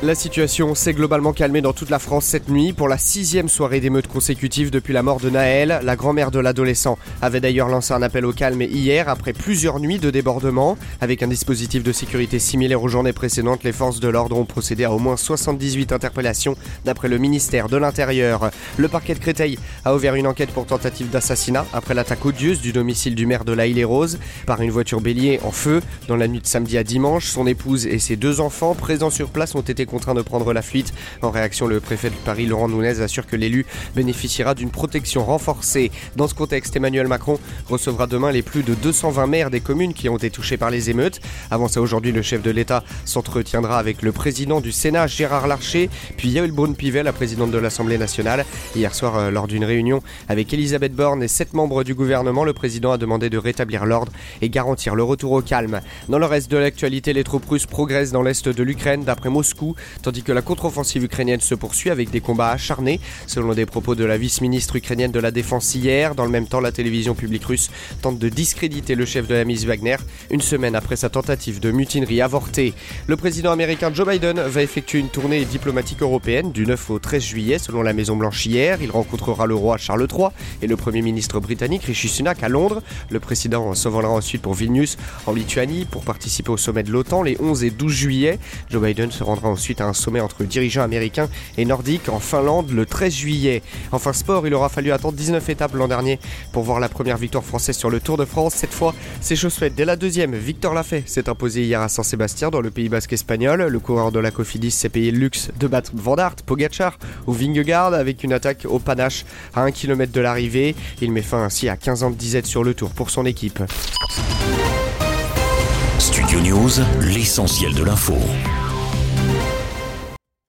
La situation s'est globalement calmée dans toute la France cette nuit pour la sixième soirée d'émeutes consécutive depuis la mort de Naël. La grand-mère de l'adolescent avait d'ailleurs lancé un appel au calme hier après plusieurs nuits de débordement. Avec un dispositif de sécurité similaire aux journées précédentes, les forces de l'ordre ont procédé à au moins 78 interpellations d'après le ministère de l'Intérieur. Le parquet de Créteil a ouvert une enquête pour tentative d'assassinat après l'attaque odieuse du domicile du maire de la et Rose par une voiture bélier en feu dans la nuit de samedi à dimanche. Son épouse et ses deux enfants présents sur place ont été contraint de prendre la fuite. En réaction, le préfet de Paris, Laurent Nunez, assure que l'élu bénéficiera d'une protection renforcée. Dans ce contexte, Emmanuel Macron recevra demain les plus de 220 maires des communes qui ont été touchés par les émeutes. Avant ça, aujourd'hui, le chef de l'État s'entretiendra avec le président du Sénat, Gérard Larcher, puis Yael Braun-Pivet, la présidente de l'Assemblée nationale. Hier soir, euh, lors d'une réunion avec Elisabeth Borne et sept membres du gouvernement, le président a demandé de rétablir l'ordre et garantir le retour au calme. Dans le reste de l'actualité, les troupes russes progressent dans l'est de l'Ukraine, d'après Moscou, tandis que la contre-offensive ukrainienne se poursuit avec des combats acharnés, selon des propos de la vice-ministre ukrainienne de la Défense hier. Dans le même temps, la télévision publique russe tente de discréditer le chef de la mise Wagner, une semaine après sa tentative de mutinerie avortée. Le président américain Joe Biden va effectuer une tournée diplomatique européenne du 9 au 13 juillet, selon la Maison-Blanche hier. Il rencontrera le roi Charles III et le premier ministre britannique Rishi Sunak à Londres. Le président s'envolera ensuite pour Vilnius, en Lituanie, pour participer au sommet de l'OTAN les 11 et 12 juillet. Joe Biden se rendra ensuite à un sommet entre dirigeants américains et nordiques en Finlande le 13 juillet. Enfin sport, il aura fallu attendre 19 étapes l'an dernier pour voir la première victoire française sur le Tour de France. Cette fois, c'est chose faite. Dès la deuxième, Victor Lafay s'est imposé hier à Saint-Sébastien dans le Pays Basque espagnol. Le coureur de la Cofidis s'est payé le luxe de battre Van Aert, Pogacar ou Vingegaard avec une attaque au panache à 1 km de l'arrivée. Il met fin ainsi à 15 ans de disette sur le Tour pour son équipe. Studio News, l'essentiel de l'info.